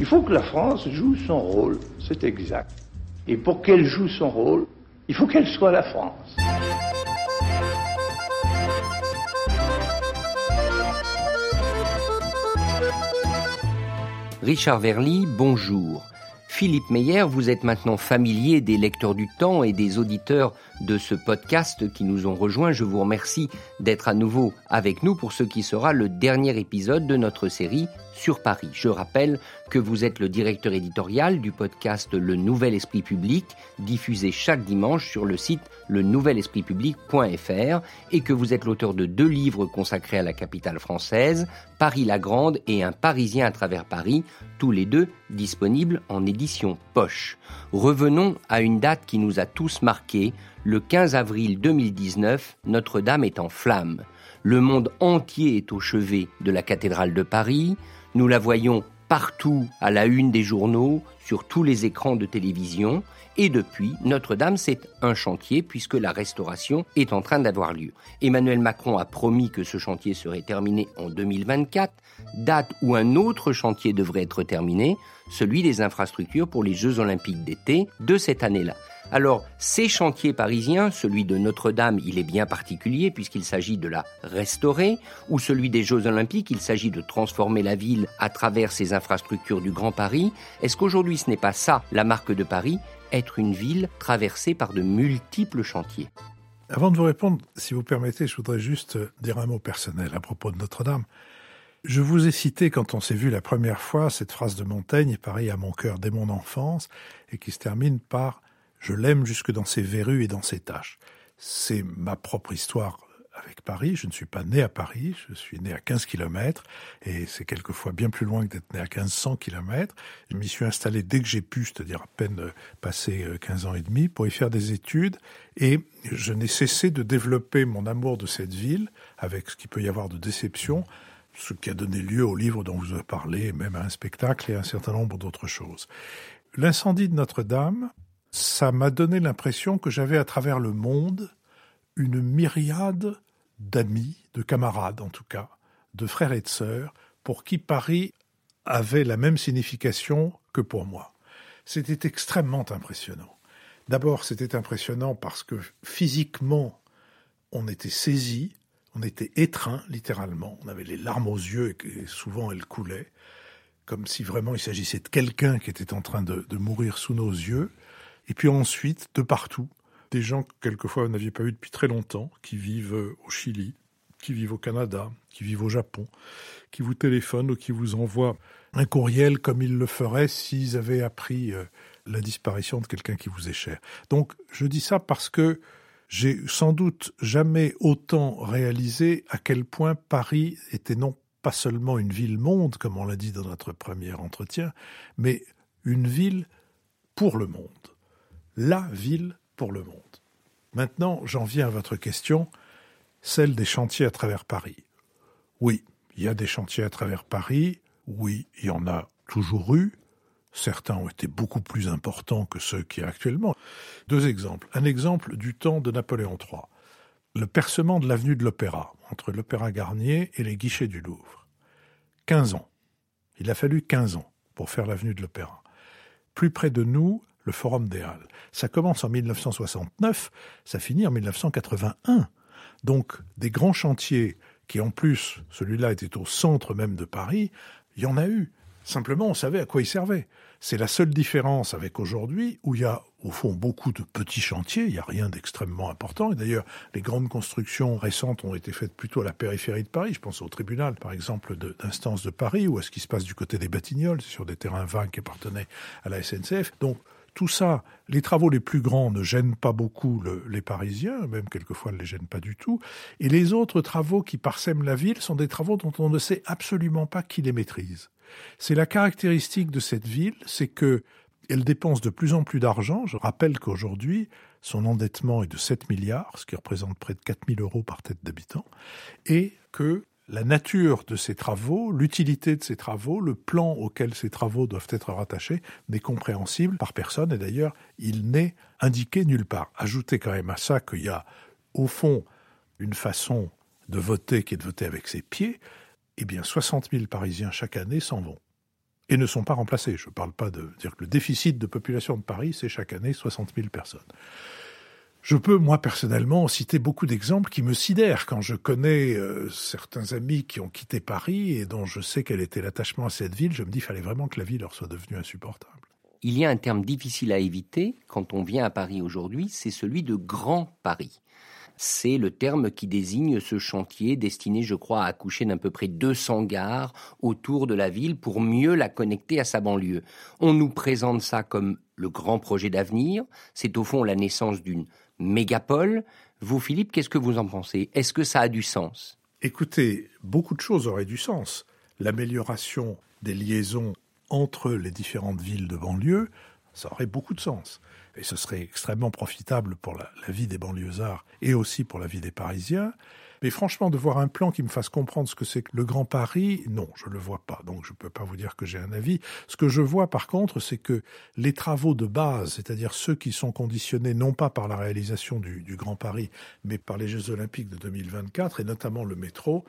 Il faut que la France joue son rôle, c'est exact. Et pour qu'elle joue son rôle, il faut qu'elle soit la France. Richard Verly, bonjour. Philippe Meyer, vous êtes maintenant familier des lecteurs du temps et des auditeurs de ce podcast qui nous ont rejoints. Je vous remercie d'être à nouveau avec nous pour ce qui sera le dernier épisode de notre série sur Paris. Je rappelle que vous êtes le directeur éditorial du podcast Le Nouvel Esprit Public, diffusé chaque dimanche sur le site le public.fr et que vous êtes l'auteur de deux livres consacrés à la capitale française, Paris la Grande et Un Parisien à travers Paris, tous les deux disponibles en édition poche. Revenons à une date qui nous a tous marqués, le 15 avril 2019, Notre-Dame est en flammes. Le monde entier est au chevet de la cathédrale de Paris, nous la voyons partout à la une des journaux, sur tous les écrans de télévision, et depuis, Notre-Dame, c'est un chantier puisque la restauration est en train d'avoir lieu. Emmanuel Macron a promis que ce chantier serait terminé en 2024, date où un autre chantier devrait être terminé, celui des infrastructures pour les Jeux olympiques d'été de cette année-là. Alors, ces chantiers parisiens, celui de Notre-Dame, il est bien particulier puisqu'il s'agit de la restaurer, ou celui des Jeux olympiques, il s'agit de transformer la ville à travers ces infrastructures du Grand Paris. Est-ce qu'aujourd'hui ce n'est pas ça la marque de Paris, être une ville traversée par de multiples chantiers? Avant de vous répondre, si vous permettez, je voudrais juste dire un mot personnel à propos de Notre-Dame. Je vous ai cité, quand on s'est vu la première fois, cette phrase de Montaigne, pareil à mon cœur dès mon enfance, et qui se termine par je l'aime jusque dans ses verrues et dans ses taches. C'est ma propre histoire avec Paris. Je ne suis pas né à Paris, je suis né à 15 kilomètres, et c'est quelquefois bien plus loin que d'être né à 1500 kilomètres. Je m'y suis installé dès que j'ai pu, c'est-à-dire à peine euh, passé 15 euh, ans et demi, pour y faire des études, et je n'ai cessé de développer mon amour de cette ville, avec ce qu'il peut y avoir de déception, ce qui a donné lieu au livre dont vous avez parlé, même à un spectacle et à un certain nombre d'autres choses. L'incendie de Notre-Dame, ça m'a donné l'impression que j'avais à travers le monde une myriade d'amis, de camarades en tout cas, de frères et de sœurs, pour qui Paris avait la même signification que pour moi. C'était extrêmement impressionnant. D'abord, c'était impressionnant parce que physiquement, on était saisi, on était étreint littéralement, on avait les larmes aux yeux et souvent elles coulaient, comme si vraiment il s'agissait de quelqu'un qui était en train de, de mourir sous nos yeux. Et puis ensuite, de partout, des gens que quelquefois vous n'aviez pas eu depuis très longtemps, qui vivent euh, au Chili, qui vivent au Canada, qui vivent au Japon, qui vous téléphonent ou qui vous envoient un courriel comme ils le feraient s'ils avaient appris euh, la disparition de quelqu'un qui vous est cher. Donc je dis ça parce que j'ai sans doute jamais autant réalisé à quel point Paris était non pas seulement une ville-monde, comme on l'a dit dans notre premier entretien, mais une ville pour le monde la ville pour le monde. Maintenant, j'en viens à votre question, celle des chantiers à travers Paris. Oui, il y a des chantiers à travers Paris, oui, il y en a toujours eu, certains ont été beaucoup plus importants que ceux qui y a actuellement. Deux exemples. Un exemple du temps de Napoléon III. Le percement de l'avenue de l'Opéra, entre l'Opéra Garnier et les guichets du Louvre. 15 ans. Il a fallu 15 ans pour faire l'avenue de l'Opéra. Plus près de nous, le Forum des Halles. Ça commence en 1969, ça finit en 1981. Donc des grands chantiers qui en plus, celui-là était au centre même de Paris, il y en a eu. Simplement, on savait à quoi ils servaient. C'est la seule différence avec aujourd'hui, où il y a au fond beaucoup de petits chantiers, il n'y a rien d'extrêmement important. Et d'ailleurs, les grandes constructions récentes ont été faites plutôt à la périphérie de Paris. Je pense au tribunal, par exemple, d'instance de, Paris, ou à ce qui se passe du côté des Batignolles, sur des terrains vagues qui appartenaient à la SNCF. Donc, tout ça, les travaux les plus grands ne gênent pas beaucoup les Parisiens, même quelquefois ne les gênent pas du tout. Et les autres travaux qui parsèment la ville sont des travaux dont on ne sait absolument pas qui les maîtrise. C'est la caractéristique de cette ville, c'est que elle dépense de plus en plus d'argent. Je rappelle qu'aujourd'hui, son endettement est de 7 milliards, ce qui représente près de 4 000 euros par tête d'habitant, et que la nature de ces travaux, l'utilité de ces travaux, le plan auquel ces travaux doivent être rattachés n'est compréhensible par personne et d'ailleurs il n'est indiqué nulle part. Ajoutez quand même à ça qu'il y a au fond une façon de voter qui est de voter avec ses pieds, eh bien 60 000 Parisiens chaque année s'en vont. et ne sont pas remplacés. Je ne parle pas de dire que le déficit de population de Paris, c'est chaque année 60 000 personnes. Je peux, moi, personnellement, citer beaucoup d'exemples qui me sidèrent quand je connais euh, certains amis qui ont quitté Paris et dont je sais quel était l'attachement à cette ville. Je me dis, qu'il fallait vraiment que la vie leur soit devenue insupportable. Il y a un terme difficile à éviter quand on vient à Paris aujourd'hui, c'est celui de Grand Paris c'est le terme qui désigne ce chantier destiné, je crois, à accoucher d'à peu près 200 gares autour de la ville pour mieux la connecter à sa banlieue. On nous présente ça comme le grand projet d'avenir. C'est au fond la naissance d'une mégapole. Vous, Philippe, qu'est-ce que vous en pensez? Est-ce que ça a du sens? Écoutez, beaucoup de choses auraient du sens. L'amélioration des liaisons entre les différentes villes de banlieue, ça aurait beaucoup de sens et ce serait extrêmement profitable pour la, vie des banlieusards et aussi pour la vie des Parisiens. Mais franchement, de voir un plan qui me fasse comprendre ce que c'est que le Grand Paris, non, je ne le vois pas. Donc je ne peux pas vous dire que j'ai un avis. Ce que je vois par contre, c'est que les travaux de base, c'est-à-dire ceux qui sont conditionnés non pas par la réalisation du, Grand Paris, mais par les Jeux Olympiques de 2024, et notamment le métro,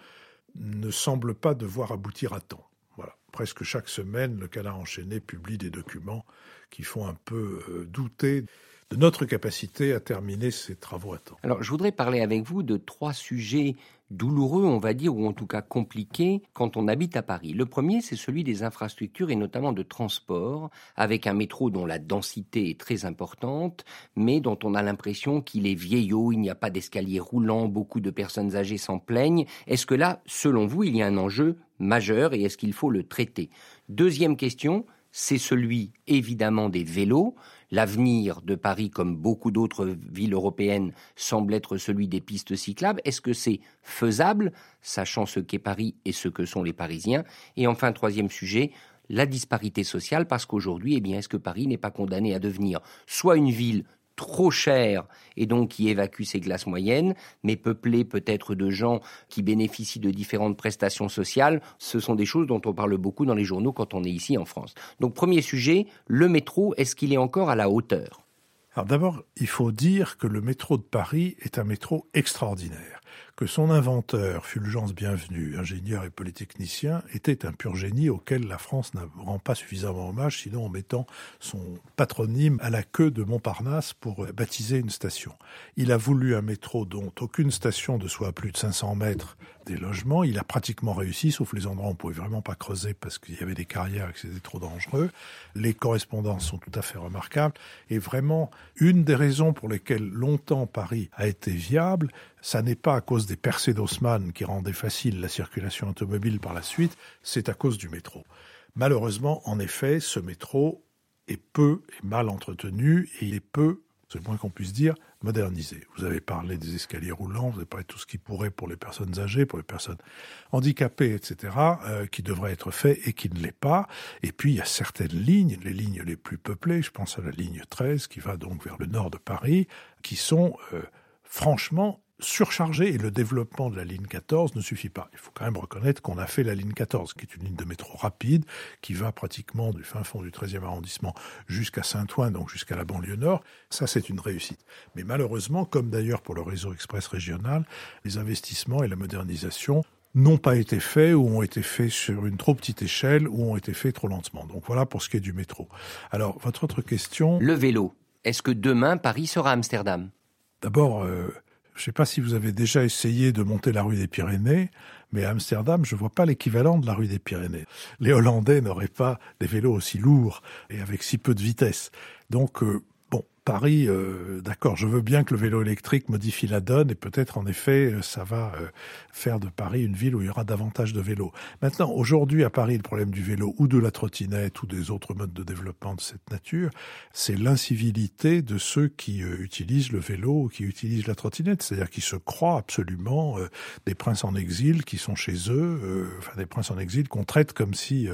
ne semblent pas devoir aboutir à temps. Voilà. Presque chaque semaine, le Canard enchaîné publie des documents qui font un peu euh, douter de notre capacité à terminer ces travaux à temps. Alors, je voudrais parler avec vous de trois sujets douloureux, on va dire, ou en tout cas compliqués quand on habite à Paris. Le premier, c'est celui des infrastructures et notamment de transport, avec un métro dont la densité est très importante, mais dont on a l'impression qu'il est vieillot, il n'y a pas d'escalier roulant, beaucoup de personnes âgées s'en plaignent. Est-ce que là, selon vous, il y a un enjeu majeur et est-ce qu'il faut le traiter? Deuxième question, c'est celui évidemment des vélos. L'avenir de Paris, comme beaucoup d'autres villes européennes, semble être celui des pistes cyclables. Est-ce que c'est faisable, sachant ce qu'est Paris et ce que sont les Parisiens? Et enfin, troisième sujet, la disparité sociale, parce qu'aujourd'hui, eh bien, est-ce que Paris n'est pas condamné à devenir soit une ville trop cher et donc qui évacue ses classes moyennes, mais peuplé peut-être de gens qui bénéficient de différentes prestations sociales. Ce sont des choses dont on parle beaucoup dans les journaux quand on est ici en France. Donc premier sujet, le métro, est-ce qu'il est encore à la hauteur? Alors d'abord, il faut dire que le métro de Paris est un métro extraordinaire que son inventeur, Fulgence Bienvenu, ingénieur et polytechnicien, était un pur génie auquel la France ne rend pas suffisamment hommage, sinon en mettant son patronyme à la queue de Montparnasse pour baptiser une station. Il a voulu un métro dont aucune station ne soit à plus de 500 mètres des logements. Il a pratiquement réussi, sauf les endroits où on pouvait vraiment pas creuser parce qu'il y avait des carrières et que c'était trop dangereux. Les correspondances sont tout à fait remarquables. Et vraiment, une des raisons pour lesquelles longtemps Paris a été viable, ça n'est pas à cause des percées d'Haussmann qui rendaient facile la circulation automobile par la suite, c'est à cause du métro. Malheureusement, en effet, ce métro est peu et mal entretenu et il est peu, c'est le moins qu'on puisse dire, modernisé. Vous avez parlé des escaliers roulants, vous avez parlé de tout ce qui pourrait pour les personnes âgées, pour les personnes handicapées, etc., euh, qui devrait être fait et qui ne l'est pas. Et puis, il y a certaines lignes, les lignes les plus peuplées, je pense à la ligne 13, qui va donc vers le nord de Paris, qui sont euh, franchement surchargé et le développement de la ligne 14 ne suffit pas. Il faut quand même reconnaître qu'on a fait la ligne 14, qui est une ligne de métro rapide, qui va pratiquement du fin fond du 13e arrondissement jusqu'à Saint-Ouen, donc jusqu'à la banlieue nord. Ça, c'est une réussite. Mais malheureusement, comme d'ailleurs pour le réseau express régional, les investissements et la modernisation n'ont pas été faits ou ont été faits sur une trop petite échelle ou ont été faits trop lentement. Donc voilà pour ce qui est du métro. Alors, votre autre question? Le vélo. Est-ce que demain, Paris sera Amsterdam? D'abord, euh, je ne sais pas si vous avez déjà essayé de monter la rue des Pyrénées, mais à Amsterdam, je ne vois pas l'équivalent de la rue des Pyrénées. Les Hollandais n'auraient pas des vélos aussi lourds et avec si peu de vitesse. Donc, euh, Paris, euh, d'accord, je veux bien que le vélo électrique modifie la donne et peut-être en effet euh, ça va euh, faire de Paris une ville où il y aura davantage de vélos. Maintenant, aujourd'hui à Paris, le problème du vélo ou de la trottinette ou des autres modes de développement de cette nature, c'est l'incivilité de ceux qui utilisent le vélo ou qui utilisent la trottinette, c'est-à-dire qui se croient absolument des princes en exil qui sont chez eux, enfin des princes en exil qu'on traite comme si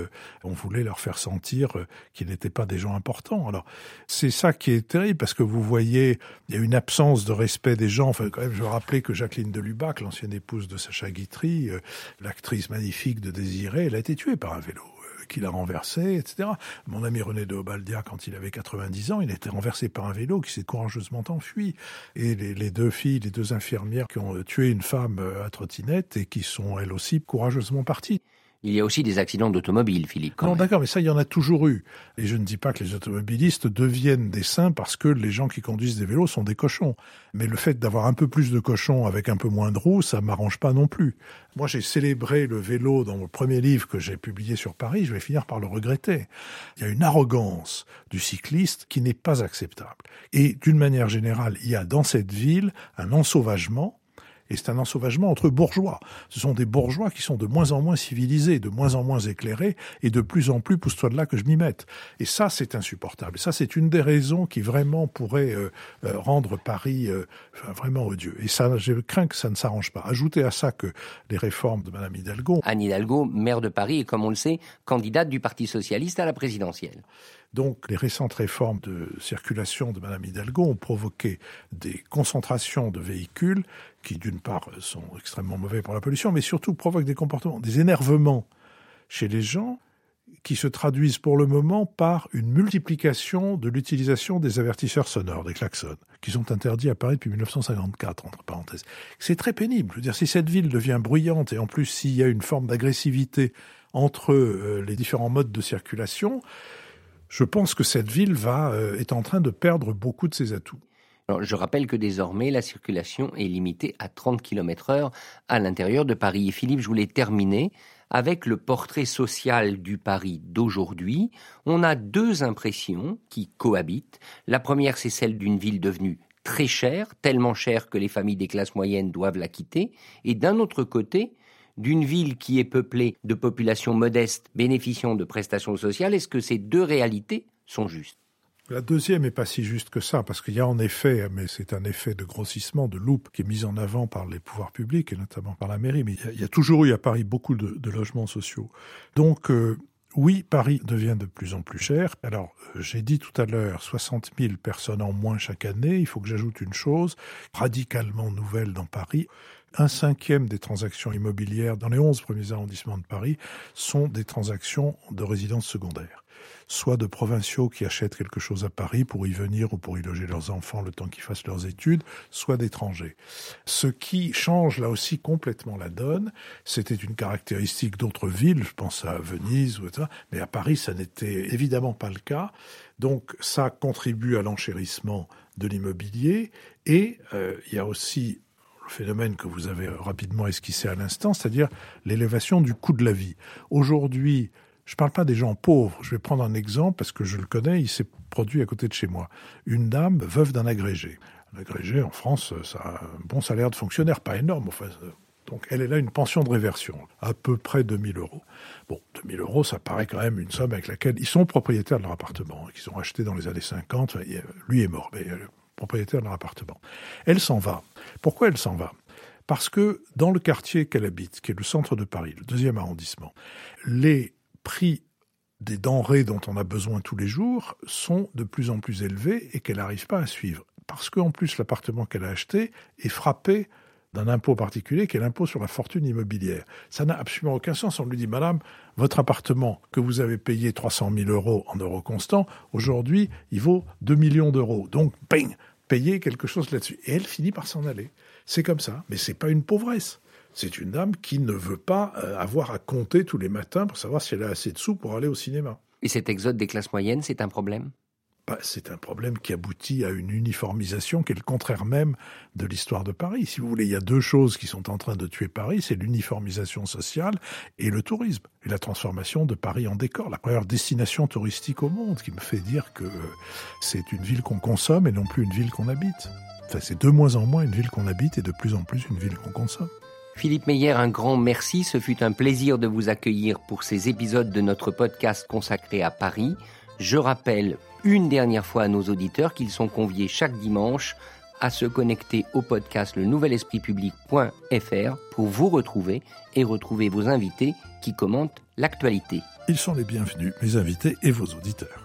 on voulait leur faire sentir qu'ils n'étaient pas des gens importants. Alors c'est ça qui est terrible parce que vous voyez, il y a une absence de respect des gens. Enfin, quand même, je veux rappeler que Jacqueline de Lubac, l'ancienne épouse de Sacha Guitry, euh, l'actrice magnifique de Désiré, elle a été tuée par un vélo euh, qu'il a renversé, etc. Mon ami René de Obaldia, quand il avait 90 ans, il a été renversé par un vélo qui s'est courageusement enfui. Et les, les, deux filles, les deux infirmières qui ont tué une femme euh, à trottinette et qui sont elles aussi courageusement parties. Il y a aussi des accidents d'automobile, Philippe. Non, d'accord, mais ça, il y en a toujours eu. Et je ne dis pas que les automobilistes deviennent des saints parce que les gens qui conduisent des vélos sont des cochons. Mais le fait d'avoir un peu plus de cochons avec un peu moins de roues, ça m'arrange pas non plus. Moi, j'ai célébré le vélo dans le premier livre que j'ai publié sur Paris. Je vais finir par le regretter. Il y a une arrogance du cycliste qui n'est pas acceptable. Et d'une manière générale, il y a dans cette ville un ensauvagement et c'est un ensauvagement entre bourgeois. Ce sont des bourgeois qui sont de moins en moins civilisés, de moins en moins éclairés, et de plus en plus pousse-toi de là que je m'y mette. Et ça, c'est insupportable. Et ça, c'est une des raisons qui vraiment pourrait euh, euh, rendre Paris euh, vraiment odieux. Et ça, je crains que ça ne s'arrange pas. Ajoutez à ça que les réformes de Mme Hidalgo. Anne Hidalgo, maire de Paris, et comme on le sait, candidate du Parti socialiste à la présidentielle. Donc les récentes réformes de circulation de Mme Hidalgo ont provoqué des concentrations de véhicules qui d'une part sont extrêmement mauvais pour la pollution, mais surtout provoquent des comportements, des énervements chez les gens qui se traduisent pour le moment par une multiplication de l'utilisation des avertisseurs sonores, des klaxons, qui sont interdits à Paris depuis 1954, entre parenthèses. C'est très pénible. Je veux dire, si cette ville devient bruyante et en plus s'il y a une forme d'agressivité entre euh, les différents modes de circulation, je pense que cette ville va, euh, est en train de perdre beaucoup de ses atouts. Je rappelle que désormais, la circulation est limitée à 30 km heure à l'intérieur de Paris. Et Philippe, je voulais terminer avec le portrait social du Paris d'aujourd'hui. On a deux impressions qui cohabitent. La première, c'est celle d'une ville devenue très chère, tellement chère que les familles des classes moyennes doivent la quitter. Et d'un autre côté, d'une ville qui est peuplée de populations modestes bénéficiant de prestations sociales, est-ce que ces deux réalités sont justes? La deuxième n'est pas si juste que ça, parce qu'il y a en effet, mais c'est un effet de grossissement, de loupe, qui est mis en avant par les pouvoirs publics, et notamment par la mairie, mais il y a, toujours eu à Paris beaucoup de, logements sociaux. Donc, euh, oui, Paris devient de plus en plus cher. Alors, j'ai dit tout à l'heure 60 000 personnes en moins chaque année. Il faut que j'ajoute une chose radicalement nouvelle dans Paris un cinquième des transactions immobilières dans les 11 premiers arrondissements de Paris sont des transactions de résidence secondaire soit de provinciaux qui achètent quelque chose à Paris pour y venir ou pour y loger leurs enfants le temps qu'ils fassent leurs études, soit d'étrangers. Ce qui change là aussi complètement la donne, c'était une caractéristique d'autres villes, je pense à Venise ou etc., mais à Paris ça n'était évidemment pas le cas. Donc ça contribue à l'enchérissement de l'immobilier et euh, il y a aussi le phénomène que vous avez rapidement esquissé à l'instant, c'est-à-dire l'élévation du coût de la vie. Aujourd'hui, je ne parle pas des gens pauvres. Je vais prendre un exemple parce que je le connais, il s'est produit à côté de chez moi. Une dame veuve d'un agrégé. Un agrégé, en France, ça a un bon salaire de fonctionnaire, pas énorme. Donc elle, est là une pension de réversion, à peu près 2000 euros. Bon, 2000 euros, ça paraît quand même une somme avec laquelle ils sont propriétaires de leur appartement, qu'ils ont acheté dans les années 50. Lui est mort, mais propriétaire leur appartement. Elle s'en va. Pourquoi elle s'en va? Parce que dans le quartier qu'elle habite, qui est le centre de Paris, le deuxième arrondissement, les prix des denrées dont on a besoin tous les jours sont de plus en plus élevés et qu'elle n'arrive pas à suivre. Parce qu'en plus, l'appartement qu'elle a acheté est frappé d'un impôt particulier qui est l'impôt sur la fortune immobilière. Ça n'a absolument aucun sens. On lui dit, Madame, votre appartement que vous avez payé 300 000 euros en euros constants, aujourd'hui, il vaut 2 millions d'euros. Donc, bing, payez quelque chose là-dessus. Et elle finit par s'en aller. C'est comme ça. Mais c'est pas une pauvresse. C'est une dame qui ne veut pas euh, avoir à compter tous les matins pour savoir si elle a assez de sous pour aller au cinéma. Et cet exode des classes moyennes, c'est un problème? Bah, c'est un problème qui aboutit à une uniformisation qui est le contraire même de l'histoire de Paris. Si vous voulez, il y a deux choses qui sont en train de tuer Paris, c'est l'uniformisation sociale et le tourisme, et la transformation de Paris en décor, la première destination touristique au monde, qui me fait dire que c'est une ville qu'on consomme et non plus une ville qu'on habite. Enfin, c'est de moins en moins une ville qu'on habite et de plus en plus une ville qu'on consomme. Philippe Meyer, un grand merci. Ce fut un plaisir de vous accueillir pour ces épisodes de notre podcast consacré à Paris. Je rappelle une dernière fois à nos auditeurs qu'ils sont conviés chaque dimanche à se connecter au podcast le nouvel esprit public.fr pour vous retrouver et retrouver vos invités qui commentent l'actualité. Ils sont les bienvenus, mes invités et vos auditeurs.